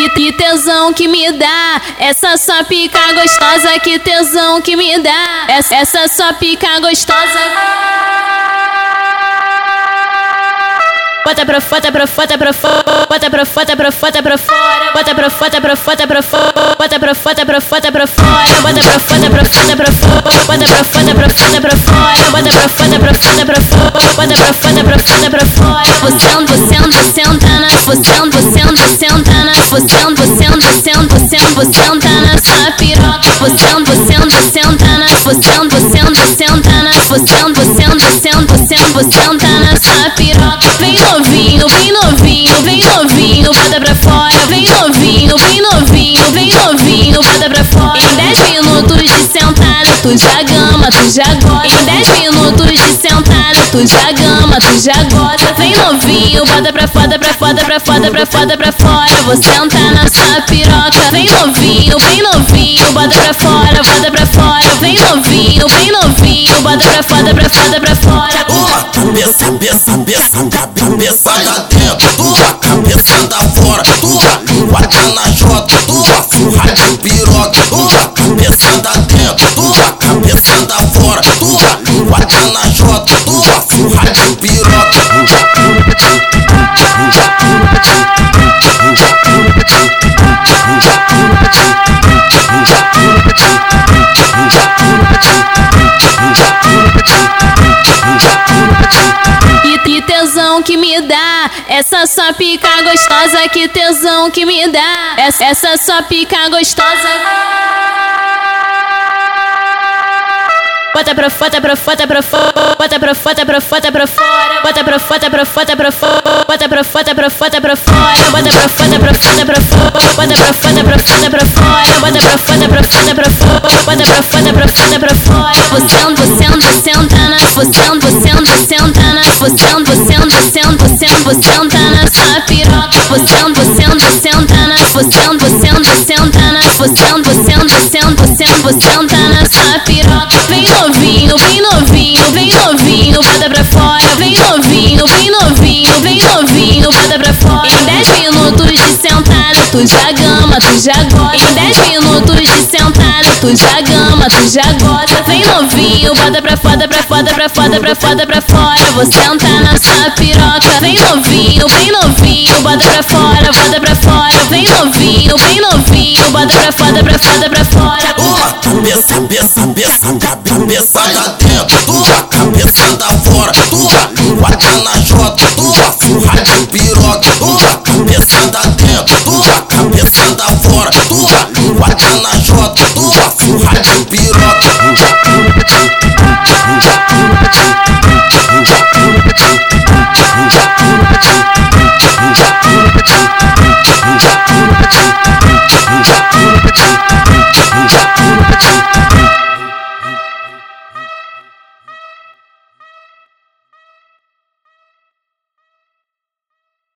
Que, que tesão que me dá, essa sua pica gostosa, que tesão que me dá, essa, essa pica gostosa. Bota pra fora, pra fora, pra fora, bota pra fora, pra fora, pra fora, bota pra fora, pra fora, pra fora, bota pra fora, pra fora, pra fora, bota pra fora, pra pra fora, bota pra fora, pra fora, pra fora, bota pra fora, pra fora, pra fora, bota pra fora, pra fora, pra fora. Você anda, você anda, senta na, você anda, você anda, senta na, você anda, você anda, senta, senta, senta na sua piroca. Você anda, você anda, na, você anda, você anda, na, você anda, você anda, senta na sua piroca. Vem novinho, vem novinho, vem novinho, bota pra fora. Vem novinho, vem novinho, vem novinho, bota pra fora. Tu já gama, tu já gosta. Em 10 minutos de sentada, tu já gama, tu já gosta. Vem novinho, bota pra fora, pra fora, pra fora, pra fora, pra fora. Vou sentar na sua piroca. Vem novinho, vem novinho, bota pra fora, bota pra fora. Vem novinho, vem novinho, bota pra fora, pra fora, pra fora. Uma cabeça, cabeça, cabeça, cabeçada sua pica gostosa, que tesão que me dá, essa, essa sua pica gostosa. Bota pra fora, pra fora, pra fora, bota pra fora, pra fora, pra fora, bota pra fora, pra fora, pra fora, bota pra fora, pra fora, pra fora, bota pra fora, pra fora, pra fora, bota pra fora, pra fora, pra fora, bota pra fora, pra fora, pra fora, bota pra fora, pra fora, pra fora. Você anda, você na, você anda, na, você anda, você sua piroca. Você anda, você anda, senta na, você anda, você na, você anda, você anda, senta na sua piroca. Vem novinho, vem novinho, vem novinho, bota pra fora. Vem novinho, vem novinho, vem novinho, bota pra fora. Em 10 minutos de sentada, tu já gama, tu já gosta. Em 10 minutos de sentada, tu já gama, tu já gosta. Vem novinho, bota pra fora, pra fora, pra fora, pra fora, pra fora. Vou sentar na sua piroca. Vem novinho, vem novinho, bota pra fora, bota pra fora. Vem novinho, vem novinho, bota pra fora, pra fora, pra fora. Uma cabeça, cabeça, cabeça, cabeçada dentro, tua cabeçada fora, tua língua tá na jota, tua furra de piroca, tua cabeçada dentro, tua cabeçada